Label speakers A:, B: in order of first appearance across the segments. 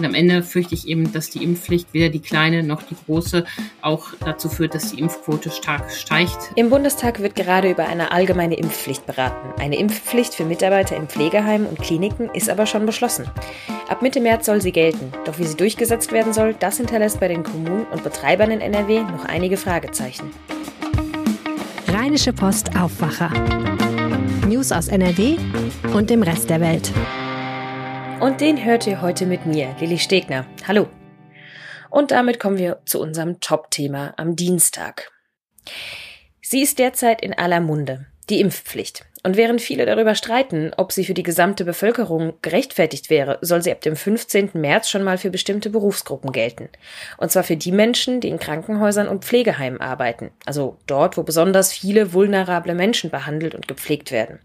A: Und am Ende fürchte ich eben, dass die Impfpflicht weder die kleine noch die große auch dazu führt, dass die Impfquote stark steigt.
B: Im Bundestag wird gerade über eine allgemeine Impfpflicht beraten. Eine Impfpflicht für Mitarbeiter in Pflegeheimen und Kliniken ist aber schon beschlossen. Ab Mitte März soll sie gelten. Doch wie sie durchgesetzt werden soll, das hinterlässt bei den Kommunen und Betreibern in NRW noch einige Fragezeichen.
C: Rheinische Post Aufwacher. News aus NRW und dem Rest der Welt.
B: Und den hört ihr heute mit mir, Lilly Stegner. Hallo. Und damit kommen wir zu unserem Top-Thema am Dienstag. Sie ist derzeit in aller Munde, die Impfpflicht. Und während viele darüber streiten, ob sie für die gesamte Bevölkerung gerechtfertigt wäre, soll sie ab dem 15. März schon mal für bestimmte Berufsgruppen gelten. Und zwar für die Menschen, die in Krankenhäusern und Pflegeheimen arbeiten, also dort, wo besonders viele vulnerable Menschen behandelt und gepflegt werden.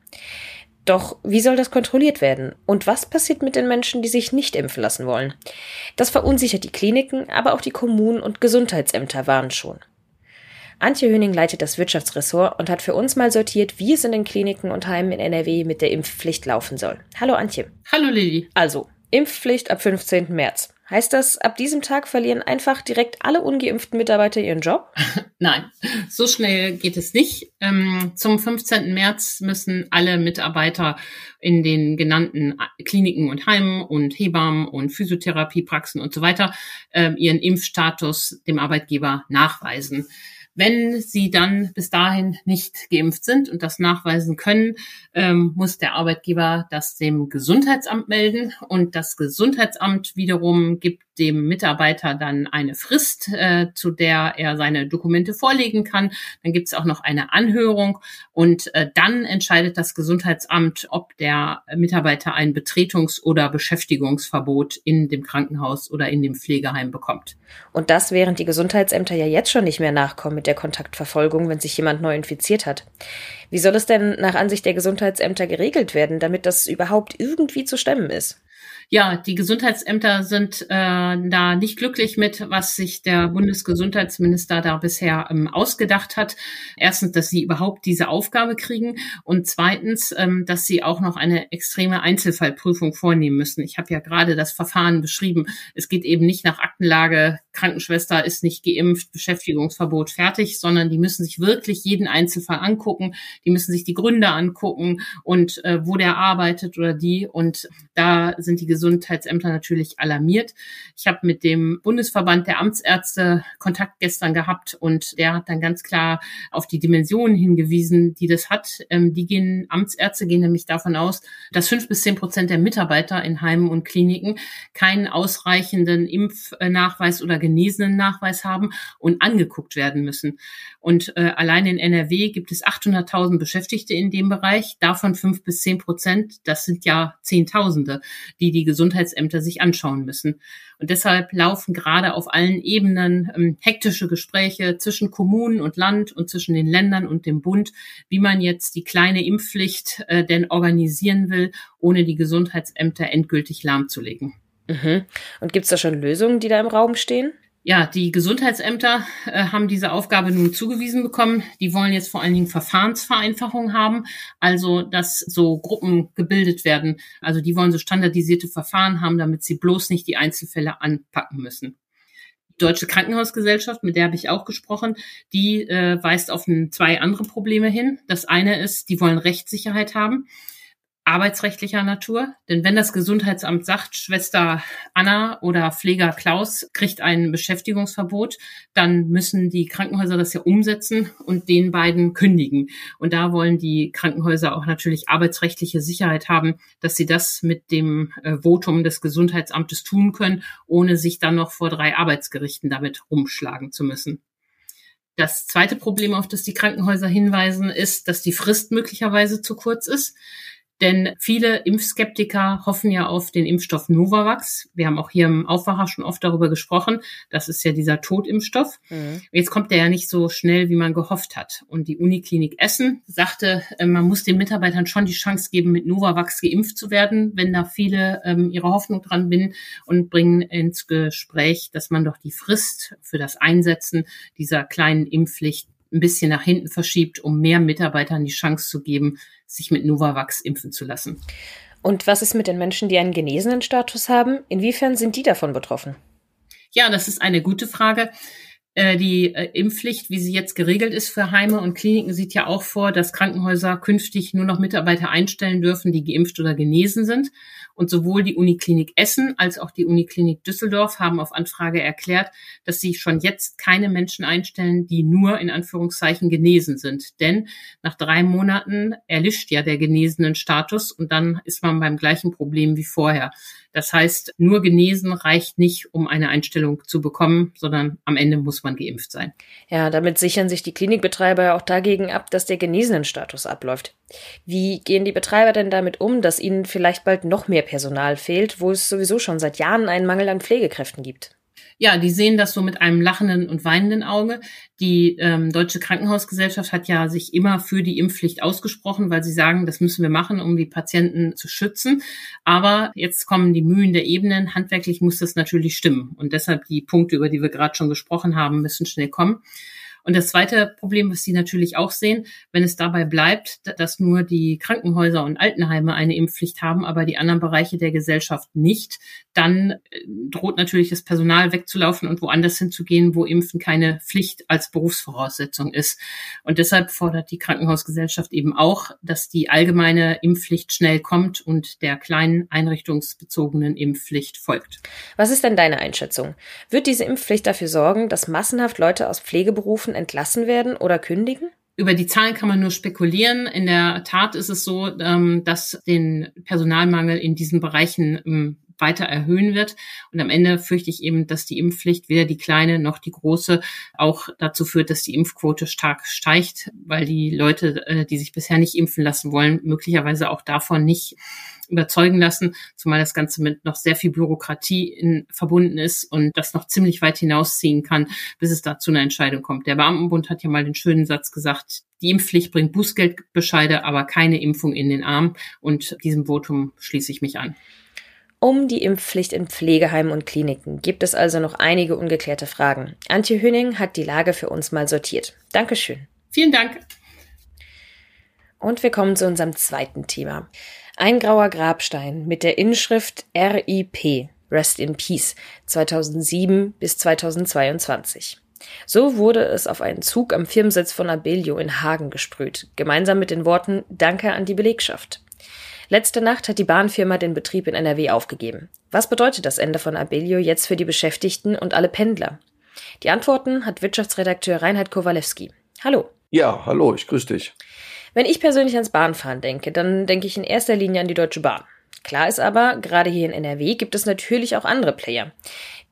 B: Doch wie soll das kontrolliert werden? Und was passiert mit den Menschen, die sich nicht impfen lassen wollen? Das verunsichert die Kliniken, aber auch die Kommunen und Gesundheitsämter warnen schon. Antje Höning leitet das Wirtschaftsressort und hat für uns mal sortiert, wie es in den Kliniken und Heimen in NRW mit der Impfpflicht laufen soll. Hallo Antje.
A: Hallo Lilly.
B: Also, Impfpflicht ab 15. März. Heißt das, ab diesem Tag verlieren einfach direkt alle ungeimpften Mitarbeiter ihren Job?
A: Nein, so schnell geht es nicht. Ähm, zum 15. März müssen alle Mitarbeiter in den genannten Kliniken und Heimen und Hebammen und Physiotherapiepraxen und so weiter ähm, ihren Impfstatus dem Arbeitgeber nachweisen. Wenn sie dann bis dahin nicht geimpft sind und das nachweisen können, ähm, muss der Arbeitgeber das dem Gesundheitsamt melden und das Gesundheitsamt wiederum gibt dem Mitarbeiter dann eine Frist, äh, zu der er seine Dokumente vorlegen kann. Dann gibt es auch noch eine Anhörung und äh, dann entscheidet das Gesundheitsamt, ob der Mitarbeiter ein Betretungs- oder Beschäftigungsverbot in dem Krankenhaus oder in dem Pflegeheim bekommt.
B: Und das, während die Gesundheitsämter ja jetzt schon nicht mehr nachkommen der Kontaktverfolgung, wenn sich jemand neu infiziert hat. Wie soll es denn nach Ansicht der Gesundheitsämter geregelt werden, damit das überhaupt irgendwie zu stemmen ist?
A: ja, die Gesundheitsämter sind äh, da nicht glücklich mit, was sich der Bundesgesundheitsminister da bisher ähm, ausgedacht hat. Erstens, dass sie überhaupt diese Aufgabe kriegen und zweitens, ähm, dass sie auch noch eine extreme Einzelfallprüfung vornehmen müssen. Ich habe ja gerade das Verfahren beschrieben. Es geht eben nicht nach Aktenlage, Krankenschwester ist nicht geimpft, Beschäftigungsverbot fertig, sondern die müssen sich wirklich jeden Einzelfall angucken. Die müssen sich die Gründe angucken und äh, wo der arbeitet oder die. Und da sind die Gesundheitsämter natürlich alarmiert. Ich habe mit dem Bundesverband der Amtsärzte Kontakt gestern gehabt und der hat dann ganz klar auf die Dimensionen hingewiesen, die das hat. Ähm, die gehen, Amtsärzte gehen nämlich davon aus, dass fünf bis zehn Prozent der Mitarbeiter in Heimen und Kliniken keinen ausreichenden Impfnachweis oder genesenen Nachweis haben und angeguckt werden müssen. Und äh, allein in NRW gibt es 800.000 Beschäftigte in dem Bereich, davon fünf bis zehn Prozent. Das sind ja Zehntausende, die die Gesundheitsämter sich anschauen müssen. Und deshalb laufen gerade auf allen Ebenen ähm, hektische Gespräche zwischen Kommunen und Land und zwischen den Ländern und dem Bund, wie man jetzt die kleine Impfpflicht äh, denn organisieren will, ohne die Gesundheitsämter endgültig lahmzulegen.
B: Mhm. Und gibt es da schon Lösungen, die da im Raum stehen?
A: Ja, die Gesundheitsämter äh, haben diese Aufgabe nun zugewiesen bekommen. Die wollen jetzt vor allen Dingen Verfahrensvereinfachung haben, also dass so Gruppen gebildet werden. Also die wollen so standardisierte Verfahren haben, damit sie bloß nicht die Einzelfälle anpacken müssen. Die Deutsche Krankenhausgesellschaft, mit der habe ich auch gesprochen, die äh, weist auf zwei andere Probleme hin. Das eine ist, die wollen Rechtssicherheit haben arbeitsrechtlicher Natur. Denn wenn das Gesundheitsamt sagt, Schwester Anna oder Pfleger Klaus kriegt ein Beschäftigungsverbot, dann müssen die Krankenhäuser das ja umsetzen und den beiden kündigen. Und da wollen die Krankenhäuser auch natürlich arbeitsrechtliche Sicherheit haben, dass sie das mit dem äh, Votum des Gesundheitsamtes tun können, ohne sich dann noch vor drei Arbeitsgerichten damit rumschlagen zu müssen. Das zweite Problem, auf das die Krankenhäuser hinweisen, ist, dass die Frist möglicherweise zu kurz ist. Denn viele Impfskeptiker hoffen ja auf den Impfstoff Novavax. Wir haben auch hier im Aufwacher schon oft darüber gesprochen. Das ist ja dieser Totimpfstoff. Mhm. Jetzt kommt der ja nicht so schnell, wie man gehofft hat. Und die Uniklinik Essen sagte, äh, man muss den Mitarbeitern schon die Chance geben, mit Novavax geimpft zu werden, wenn da viele ähm, ihre Hoffnung dran binden und bringen ins Gespräch, dass man doch die Frist für das Einsetzen dieser kleinen Impfpflicht ein bisschen nach hinten verschiebt, um mehr Mitarbeitern die Chance zu geben, sich mit Novavax impfen zu lassen.
B: Und was ist mit den Menschen, die einen genesenen Status haben? Inwiefern sind die davon betroffen?
A: Ja, das ist eine gute Frage. Äh, die äh, Impfpflicht, wie sie jetzt geregelt ist für Heime und Kliniken, sieht ja auch vor, dass Krankenhäuser künftig nur noch Mitarbeiter einstellen dürfen, die geimpft oder genesen sind. Und sowohl die Uniklinik Essen als auch die Uniklinik Düsseldorf haben auf Anfrage erklärt, dass sie schon jetzt keine Menschen einstellen, die nur in Anführungszeichen genesen sind. Denn nach drei Monaten erlischt ja der genesenen Status und dann ist man beim gleichen Problem wie vorher. Das heißt, nur genesen reicht nicht, um eine Einstellung zu bekommen, sondern am Ende muss man geimpft sein.
B: Ja, damit sichern sich die Klinikbetreiber ja auch dagegen ab, dass der genesenen Status abläuft. Wie gehen die Betreiber denn damit um, dass ihnen vielleicht bald noch mehr Personal fehlt, wo es sowieso schon seit Jahren einen Mangel an Pflegekräften gibt?
A: Ja, die sehen das so mit einem lachenden und weinenden Auge. Die ähm, Deutsche Krankenhausgesellschaft hat ja sich immer für die Impfpflicht ausgesprochen, weil sie sagen, das müssen wir machen, um die Patienten zu schützen. Aber jetzt kommen die Mühen der Ebenen. Handwerklich muss das natürlich stimmen. Und deshalb die Punkte, über die wir gerade schon gesprochen haben, müssen schnell kommen. Und das zweite Problem, was Sie natürlich auch sehen, wenn es dabei bleibt, dass nur die Krankenhäuser und Altenheime eine Impfpflicht haben, aber die anderen Bereiche der Gesellschaft nicht, dann äh, droht natürlich das Personal wegzulaufen und woanders hinzugehen, wo Impfen keine Pflicht als Berufsvoraussetzung ist. Und deshalb fordert die Krankenhausgesellschaft eben auch, dass die allgemeine Impfpflicht schnell kommt und der kleinen einrichtungsbezogenen Impfpflicht folgt.
B: Was ist denn deine Einschätzung? Wird diese Impfpflicht dafür sorgen, dass massenhaft Leute aus Pflegeberufen entlassen werden oder kündigen?
A: Über die Zahlen kann man nur spekulieren. In der Tat ist es so, ähm, dass den Personalmangel in diesen Bereichen ähm, weiter erhöhen wird. Und am Ende fürchte ich eben, dass die Impfpflicht weder die kleine noch die große auch dazu führt, dass die Impfquote stark steigt, weil die Leute, äh, die sich bisher nicht impfen lassen wollen, möglicherweise auch davon nicht überzeugen lassen, zumal das Ganze mit noch sehr viel Bürokratie in, verbunden ist und das noch ziemlich weit hinausziehen kann, bis es da zu einer Entscheidung kommt. Der Beamtenbund hat ja mal den schönen Satz gesagt, die Impfpflicht bringt Bußgeldbescheide, aber keine Impfung in den Arm und diesem Votum schließe ich mich an.
B: Um die Impfpflicht in Pflegeheimen und Kliniken gibt es also noch einige ungeklärte Fragen. Antje Hüning hat die Lage für uns mal sortiert. Dankeschön.
A: Vielen Dank.
B: Und wir kommen zu unserem zweiten Thema. Ein grauer Grabstein mit der Inschrift RIP, Rest in Peace, 2007 bis 2022. So wurde es auf einen Zug am Firmensitz von Abellio in Hagen gesprüht, gemeinsam mit den Worten Danke an die Belegschaft. Letzte Nacht hat die Bahnfirma den Betrieb in NRW aufgegeben. Was bedeutet das Ende von Abellio jetzt für die Beschäftigten und alle Pendler? Die Antworten hat Wirtschaftsredakteur Reinhard Kowalewski. Hallo.
D: Ja, hallo, ich grüße dich.
B: Wenn ich persönlich ans Bahnfahren denke, dann denke ich in erster Linie an die Deutsche Bahn. Klar ist aber, gerade hier in NRW gibt es natürlich auch andere Player.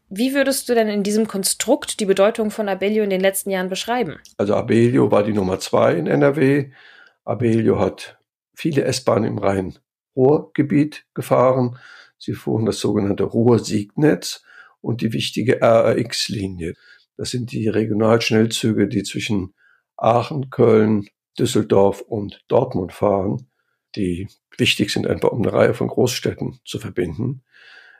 B: Wie würdest du denn in diesem Konstrukt die Bedeutung von Abellio in den letzten Jahren beschreiben?
D: Also Abellio war die Nummer zwei in NRW. Abellio hat viele S-Bahnen im Rhein-Ruhr-Gebiet gefahren. Sie fuhren das sogenannte Ruhr-Siegnetz und die wichtige RAX-Linie. Das sind die Regionalschnellzüge, die zwischen Aachen, Köln, Düsseldorf und Dortmund fahren, die wichtig sind, einfach um eine Reihe von Großstädten zu verbinden.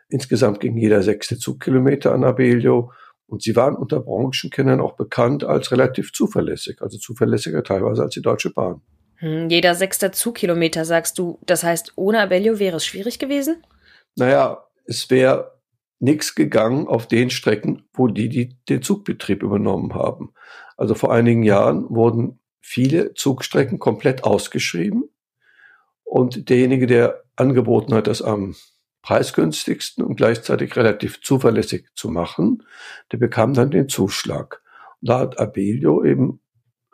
D: Insgesamt ging jeder sechste Zugkilometer an Abellio und sie waren unter Branchenkennern auch bekannt als relativ zuverlässig, also zuverlässiger teilweise als die Deutsche Bahn.
B: Hm, jeder sechste Zugkilometer, sagst du. Das heißt, ohne Abellio wäre es schwierig gewesen?
D: Naja, es wäre nichts gegangen auf den Strecken, wo die, die den Zugbetrieb übernommen haben. Also vor einigen Jahren wurden viele Zugstrecken komplett ausgeschrieben. Und derjenige, der angeboten hat, das am preisgünstigsten und gleichzeitig relativ zuverlässig zu machen, der bekam dann den Zuschlag. Und da hat Abelio eben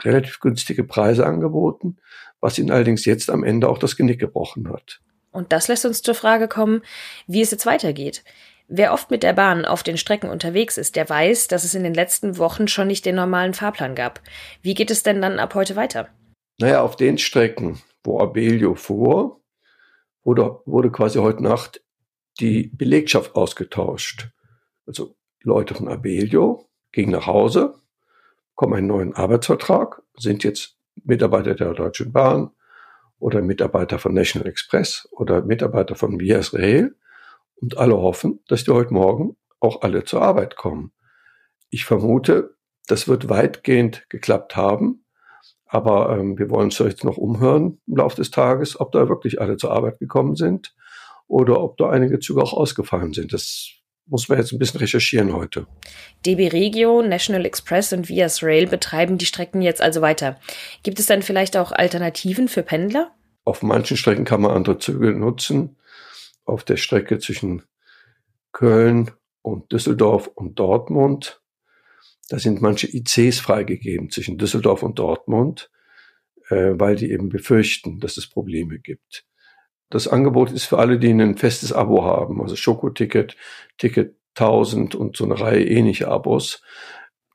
D: relativ günstige Preise angeboten, was ihn allerdings jetzt am Ende auch das Genick gebrochen hat.
B: Und das lässt uns zur Frage kommen, wie es jetzt weitergeht. Wer oft mit der Bahn auf den Strecken unterwegs ist, der weiß, dass es in den letzten Wochen schon nicht den normalen Fahrplan gab. Wie geht es denn dann ab heute weiter?
D: Naja, auf den Strecken, wo Abelio fuhr, wurde, wurde quasi heute Nacht die Belegschaft ausgetauscht. Also Leute von Abelio gingen nach Hause, kommen einen neuen Arbeitsvertrag, sind jetzt Mitarbeiter der Deutschen Bahn oder Mitarbeiter von National Express oder Mitarbeiter von Vias Rail und alle hoffen, dass die heute Morgen auch alle zur Arbeit kommen. Ich vermute, Das wird weitgehend geklappt haben. Aber ähm, wir wollen uns jetzt noch umhören im Laufe des Tages, ob da wirklich alle zur Arbeit gekommen sind oder ob da einige Züge auch ausgefallen sind. Das muss man jetzt ein bisschen recherchieren heute.
B: DB Regio, National Express und Vias Rail betreiben die Strecken jetzt also weiter. Gibt es dann vielleicht auch Alternativen für Pendler?
D: Auf manchen Strecken kann man andere Züge nutzen. Auf der Strecke zwischen Köln und Düsseldorf und Dortmund da sind manche ICs freigegeben zwischen Düsseldorf und Dortmund, äh, weil die eben befürchten, dass es Probleme gibt. Das Angebot ist für alle, die ein festes Abo haben, also Schokoticket, Ticket 1000 und so eine Reihe ähnliche Abos.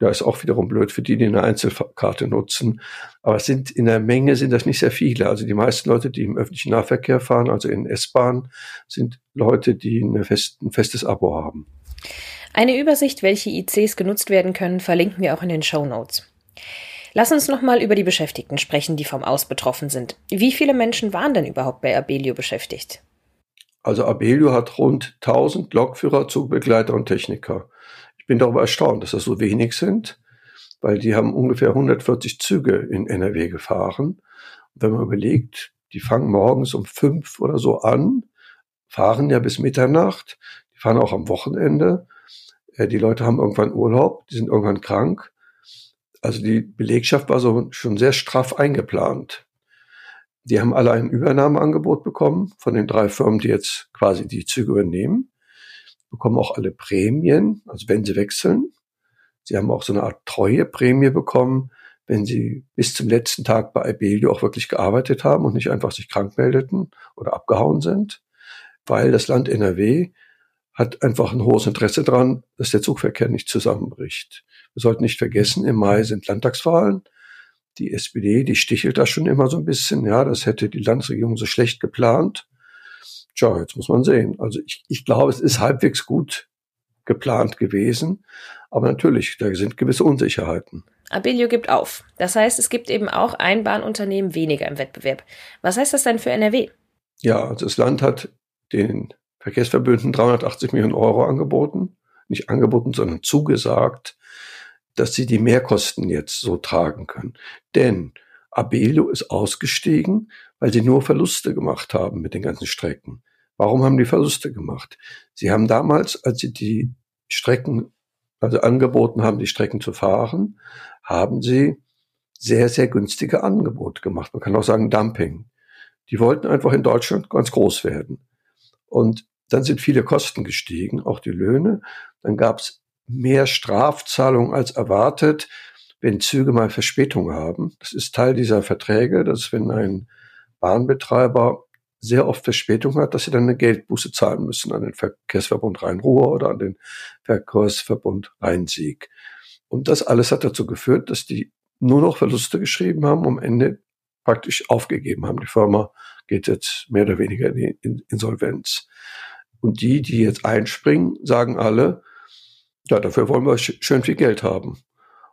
D: Da ist auch wiederum blöd für die, die eine Einzelkarte nutzen. Aber es sind in der Menge sind das nicht sehr viele. Also die meisten Leute, die im öffentlichen Nahverkehr fahren, also in S-Bahn, sind Leute, die fest, ein festes Abo haben.
B: Eine Übersicht, welche ICs genutzt werden können, verlinken wir auch in den Show Notes. Lass uns nochmal über die Beschäftigten sprechen, die vom Aus betroffen sind. Wie viele Menschen waren denn überhaupt bei Abelio beschäftigt?
D: Also Abelio hat rund 1000 Lokführer, Zugbegleiter und Techniker. Ich bin darüber erstaunt, dass das so wenig sind, weil die haben ungefähr 140 Züge in NRW gefahren. Und wenn man überlegt, die fangen morgens um fünf oder so an, fahren ja bis Mitternacht, die fahren auch am Wochenende äh, die Leute haben irgendwann Urlaub, die sind irgendwann krank. Also die Belegschaft war so schon sehr straff eingeplant. Die haben alle ein Übernahmeangebot bekommen von den drei Firmen, die jetzt quasi die Züge übernehmen. Bekommen auch alle Prämien, also wenn sie wechseln. Sie haben auch so eine Art Treueprämie bekommen, wenn sie bis zum letzten Tag bei Abelio auch wirklich gearbeitet haben und nicht einfach sich krank meldeten oder abgehauen sind, weil das Land NRW hat einfach ein hohes Interesse daran, dass der Zugverkehr nicht zusammenbricht. Wir sollten nicht vergessen, im Mai sind Landtagswahlen. Die SPD, die stichelt da schon immer so ein bisschen. Ja, das hätte die Landesregierung so schlecht geplant. Tja, jetzt muss man sehen. Also ich, ich glaube, es ist halbwegs gut geplant gewesen. Aber natürlich, da sind gewisse Unsicherheiten.
B: Abellio gibt auf. Das heißt, es gibt eben auch ein Bahnunternehmen weniger im Wettbewerb. Was heißt das denn für NRW?
D: Ja, also das Land hat den Verkehrsverbünden 380 Millionen Euro angeboten, nicht angeboten, sondern zugesagt, dass sie die Mehrkosten jetzt so tragen können. Denn Abelio ist ausgestiegen, weil sie nur Verluste gemacht haben mit den ganzen Strecken. Warum haben die Verluste gemacht? Sie haben damals, als sie die Strecken, also angeboten haben, die Strecken zu fahren, haben sie sehr, sehr günstige Angebote gemacht. Man kann auch sagen Dumping. Die wollten einfach in Deutschland ganz groß werden. Und dann sind viele Kosten gestiegen, auch die Löhne. Dann gab es mehr Strafzahlungen als erwartet, wenn Züge mal Verspätung haben. Das ist Teil dieser Verträge, dass wenn ein Bahnbetreiber sehr oft Verspätung hat, dass sie dann eine Geldbuße zahlen müssen an den Verkehrsverbund Rhein-Ruhr oder an den Verkehrsverbund Rhein-Sieg. Und das alles hat dazu geführt, dass die nur noch Verluste geschrieben haben, am Ende praktisch aufgegeben haben. Die Firma geht jetzt mehr oder weniger in die Insolvenz. Und die, die jetzt einspringen, sagen alle, ja, dafür wollen wir schön viel Geld haben.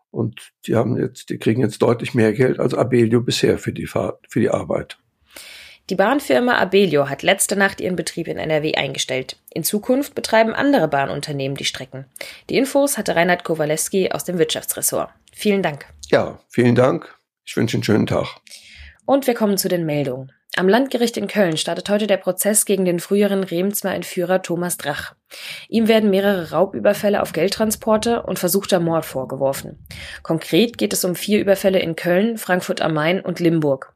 D: Und die haben jetzt, die kriegen jetzt deutlich mehr Geld als Abelio bisher für die Fahrt, für die Arbeit.
B: Die Bahnfirma Abelio hat letzte Nacht ihren Betrieb in NRW eingestellt. In Zukunft betreiben andere Bahnunternehmen die Strecken. Die Infos hatte Reinhard Kowalewski aus dem Wirtschaftsressort. Vielen Dank.
D: Ja, vielen Dank. Ich wünsche einen schönen Tag.
B: Und wir kommen zu den Meldungen. Am Landgericht in Köln startet heute der Prozess gegen den früheren Remsmer Entführer Thomas Drach. Ihm werden mehrere Raubüberfälle auf Geldtransporte und versuchter Mord vorgeworfen. Konkret geht es um vier Überfälle in Köln, Frankfurt am Main und Limburg.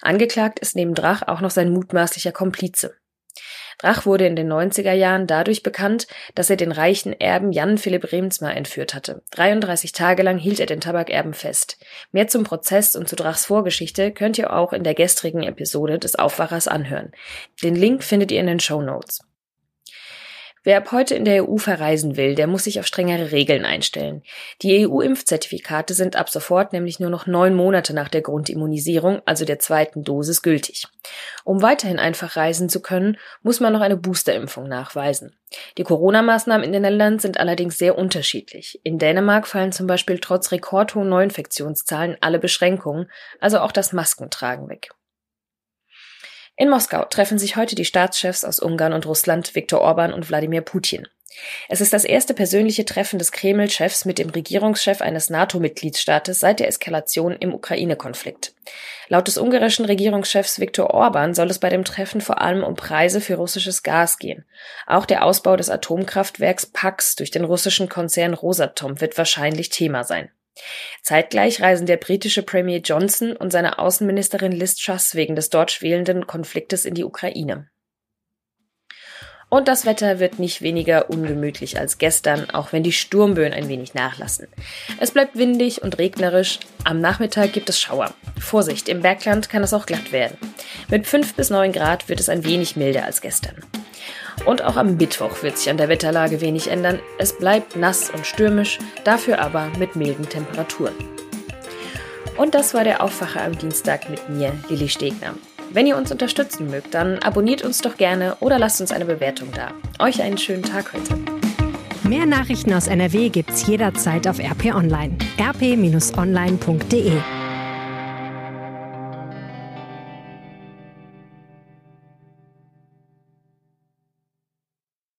B: Angeklagt ist neben Drach auch noch sein mutmaßlicher Komplize. Drach wurde in den 90er Jahren dadurch bekannt, dass er den reichen Erben Jan Philipp Remsmar entführt hatte. 33 Tage lang hielt er den Tabakerben fest. Mehr zum Prozess und zu Drachs Vorgeschichte könnt ihr auch in der gestrigen Episode des Aufwachers anhören. Den Link findet ihr in den Show Notes. Wer ab heute in der EU verreisen will, der muss sich auf strengere Regeln einstellen. Die EU-Impfzertifikate sind ab sofort nämlich nur noch neun Monate nach der Grundimmunisierung, also der zweiten Dosis, gültig. Um weiterhin einfach reisen zu können, muss man noch eine Boosterimpfung nachweisen. Die Corona-Maßnahmen in den Ländern sind allerdings sehr unterschiedlich. In Dänemark fallen zum Beispiel trotz rekordhohen Neuinfektionszahlen alle Beschränkungen, also auch das Maskentragen weg. In Moskau treffen sich heute die Staatschefs aus Ungarn und Russland, Viktor Orban und Wladimir Putin. Es ist das erste persönliche Treffen des Kreml-Chefs mit dem Regierungschef eines NATO-Mitgliedstaates seit der Eskalation im Ukraine-Konflikt. Laut des ungarischen Regierungschefs Viktor Orban soll es bei dem Treffen vor allem um Preise für russisches Gas gehen. Auch der Ausbau des Atomkraftwerks Pax durch den russischen Konzern Rosatom wird wahrscheinlich Thema sein. Zeitgleich reisen der britische Premier Johnson und seine Außenministerin Liz Truss wegen des dort schwelenden Konfliktes in die Ukraine. Und das Wetter wird nicht weniger ungemütlich als gestern, auch wenn die Sturmböen ein wenig nachlassen. Es bleibt windig und regnerisch. Am Nachmittag gibt es Schauer. Vorsicht, im Bergland kann es auch glatt werden. Mit 5 bis 9 Grad wird es ein wenig milder als gestern. Und auch am Mittwoch wird sich an der Wetterlage wenig ändern. Es bleibt nass und stürmisch, dafür aber mit milden Temperaturen. Und das war der Aufwacher am Dienstag mit mir, Lilly Stegner. Wenn ihr uns unterstützen mögt, dann abonniert uns doch gerne oder lasst uns eine Bewertung da. Euch einen schönen Tag heute.
C: Mehr Nachrichten aus NRW gibt's jederzeit auf RP Online. rp-online.de